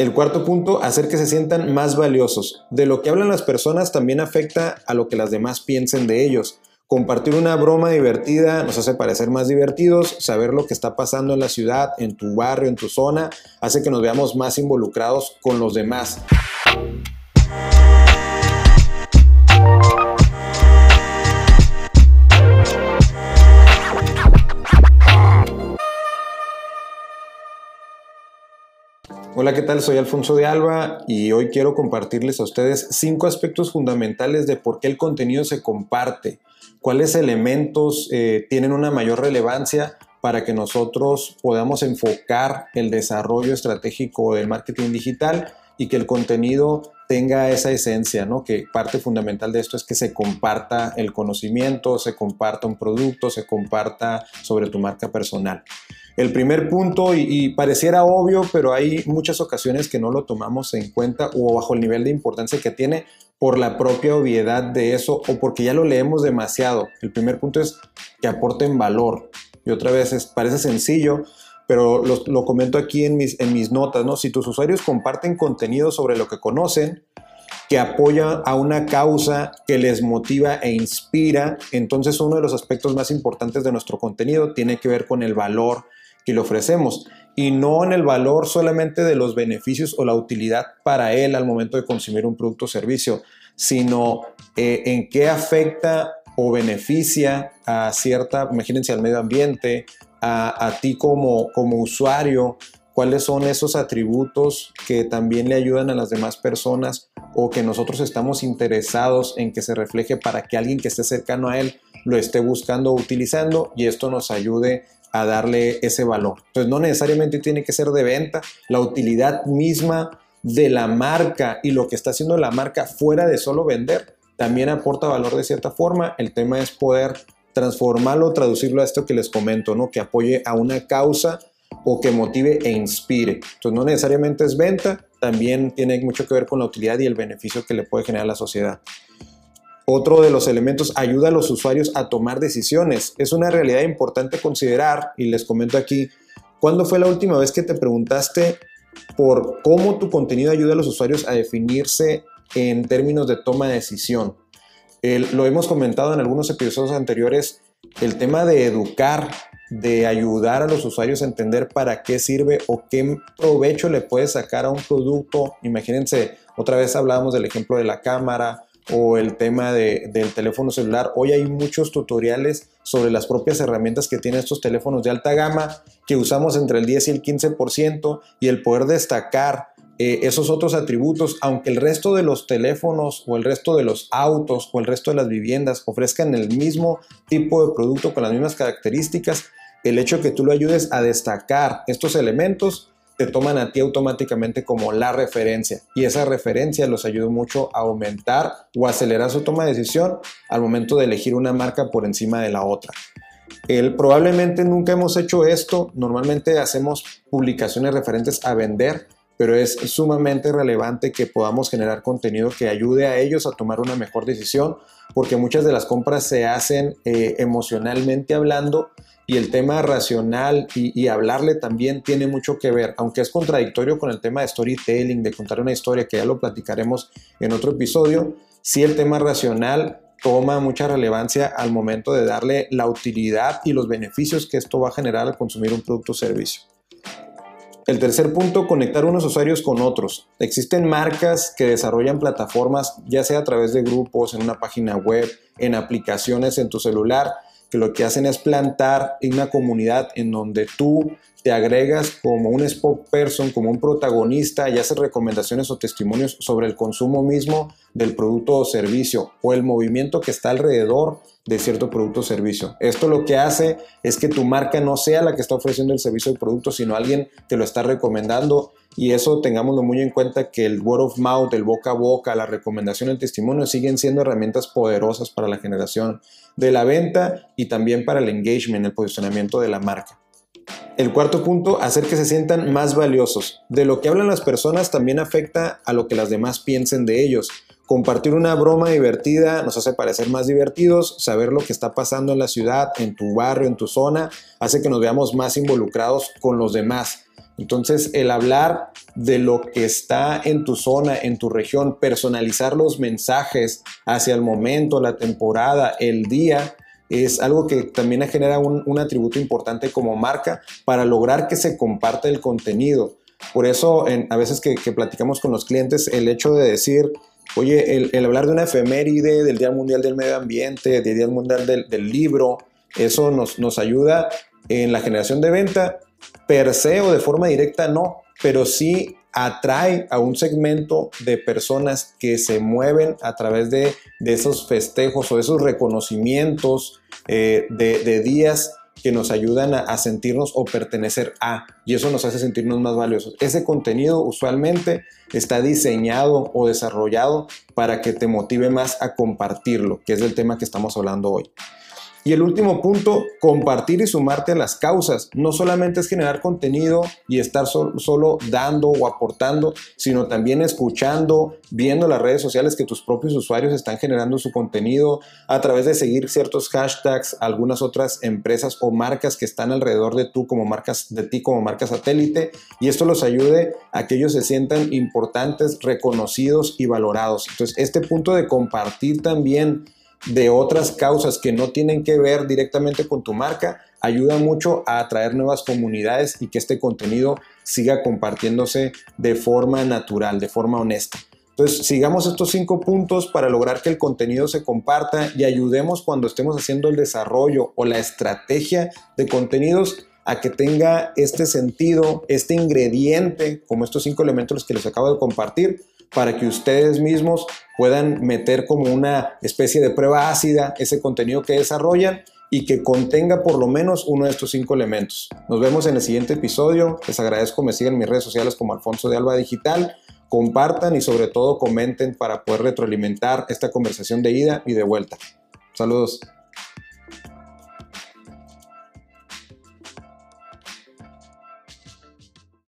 El cuarto punto, hacer que se sientan más valiosos. De lo que hablan las personas también afecta a lo que las demás piensen de ellos. Compartir una broma divertida nos hace parecer más divertidos, saber lo que está pasando en la ciudad, en tu barrio, en tu zona, hace que nos veamos más involucrados con los demás. Hola, ¿qué tal? Soy Alfonso de Alba y hoy quiero compartirles a ustedes cinco aspectos fundamentales de por qué el contenido se comparte, cuáles elementos eh, tienen una mayor relevancia para que nosotros podamos enfocar el desarrollo estratégico del marketing digital y que el contenido tenga esa esencia, ¿no? Que parte fundamental de esto es que se comparta el conocimiento, se comparta un producto, se comparta sobre tu marca personal. El primer punto, y, pareciera obvio, pero hay muchas ocasiones que no lo tomamos en cuenta o bajo el nivel de importancia que tiene por la propia obviedad de eso o porque ya lo leemos demasiado. El primer punto es que aporten valor. Y otra vez es, parece sencillo, pero lo, comento aquí en mis, en mis notas, ¿no? Si tus usuarios comparten contenido sobre lo que conocen, que apoya a una causa que les motiva e inspira, entonces uno de los aspectos más importantes de nuestro contenido tiene que ver con el valor que le ofrecemos y no en el valor solamente de los beneficios o la utilidad para él al momento de consumir un producto o servicio, sino eh, en qué afecta o beneficia a cierta, imagínense, al medio ambiente, a, a ti como, como usuario, cuáles son esos atributos que también le ayudan a las demás personas o que nosotros estamos interesados en que se refleje para que alguien que esté cercano a él lo esté buscando o utilizando y esto nos ayude a darle ese valor. Entonces no necesariamente tiene que ser de venta, la utilidad misma de la marca y lo que está haciendo la marca fuera de solo vender también aporta valor de cierta forma. El tema es poder transformarlo, traducirlo a esto que les comento, ¿no? Que apoye a una causa o que motive e inspire. Entonces no necesariamente es venta, también tiene mucho que ver con la utilidad y el beneficio que le puede generar a la sociedad. Otro de los elementos ayuda a los usuarios a tomar decisiones. Es una realidad importante considerar y les comento aquí, ¿cuándo fue la última vez que te preguntaste por cómo tu contenido ayuda a los usuarios a definirse en términos de toma de decisión? lo hemos comentado en algunos episodios anteriores, el tema de educar, de ayudar a los usuarios a entender para qué sirve o qué provecho le puede sacar a un producto. Imagínense, otra vez hablábamos del ejemplo de la cámara o el tema del teléfono celular. Hoy hay muchos tutoriales sobre las propias herramientas que tienen estos teléfonos de alta gama que usamos entre el 10 y el 15% y el poder destacar eh, esos otros atributos, aunque el resto de los teléfonos o el resto de los autos o el resto de las viviendas ofrezcan el mismo tipo de producto con las mismas características, el hecho que tú lo ayudes a destacar estos elementos te toman a ti automáticamente como la referencia y esa referencia los ayuda mucho a aumentar o acelerar su toma de decisión al momento de elegir una marca por encima de la otra. El, probablemente nunca hemos hecho esto, normalmente hacemos publicaciones referentes a vender, pero es sumamente relevante que podamos generar contenido que ayude a ellos a tomar una mejor decisión, porque muchas de las compras se hacen eh, emocionalmente hablando y el tema racional y, hablarle también tiene mucho que ver, aunque es contradictorio con el tema de storytelling, de contar una historia, que ya lo platicaremos en otro episodio, sí el tema racional toma mucha relevancia al momento de darle la utilidad y los beneficios que esto va a generar al consumir un producto o servicio. El tercer punto, conectar unos usuarios con otros. Existen marcas que desarrollan plataformas, ya sea a través de grupos, en una página web, en aplicaciones en tu celular, que lo que hacen es plantar una comunidad en donde tú te agregas como un spokesperson, como un protagonista y haces recomendaciones o testimonios sobre el consumo mismo del producto o servicio o el movimiento que está alrededor de cierto producto o servicio. Esto lo que hace es que tu marca no sea la que está ofreciendo el servicio o producto, sino alguien te lo está recomendando y eso tengámoslo muy en cuenta que el word of mouth, el boca a boca, la recomendación, el testimonio siguen siendo herramientas poderosas para la generación de la venta y también para el engagement, el posicionamiento de la marca. El cuarto punto, hacer que se sientan más valiosos. De lo que hablan las personas también afecta a lo que las demás piensen de ellos. Compartir una broma divertida nos hace parecer más divertidos, saber lo que está pasando en la ciudad, en tu barrio, en tu zona, hace que nos veamos más involucrados con los demás. Entonces, el hablar de lo que está en tu zona, en tu región, personalizar los mensajes hacia el momento, la temporada, el día, es algo que también genera un, atributo importante como marca para lograr que se comparta el contenido. Por eso, a veces que, platicamos con los clientes, el hecho de decir, oye, el, hablar de una efeméride, del Día Mundial del Medio Ambiente, del Día Mundial del, Libro, eso nos, nos ayuda en la generación de venta, per se o de forma directa no, pero sí atrae a un segmento de personas que se mueven a través de, esos festejos o esos reconocimientos eh, de, días que nos ayudan a, sentirnos o pertenecer a, y eso nos hace sentirnos más valiosos. Ese contenido usualmente está diseñado o desarrollado para que te motive más a compartirlo, que es el tema que estamos hablando hoy. Y el último punto, compartir y sumarte a las causas. No solamente es generar contenido y estar solo dando o aportando, sino también escuchando, viendo las redes sociales que tus propios usuarios están generando su contenido a través de seguir ciertos hashtags, algunas otras empresas o marcas que están alrededor de tú como marcas de ti como marca satélite y esto los ayude a que ellos se sientan importantes, reconocidos y valorados. Entonces, este punto de compartir también de otras causas que no tienen que ver directamente con tu marca, ayuda mucho a atraer nuevas comunidades y que este contenido siga compartiéndose de forma natural, de forma honesta. Entonces, sigamos estos cinco puntos para lograr que el contenido se comparta y ayudemos cuando estemos haciendo el desarrollo o la estrategia de contenidos a que tenga este sentido, este ingrediente, como estos cinco elementos que les acabo de compartir, para que ustedes mismos puedan meter como una especie de prueba ácida ese contenido que desarrollan y que contenga por lo menos uno de estos cinco elementos. Nos vemos en el siguiente episodio. Les agradezco me sigan mis redes sociales como Alfonso de Alba Digital. Compartan y sobre todo comenten para poder retroalimentar esta conversación de ida y de vuelta. Saludos.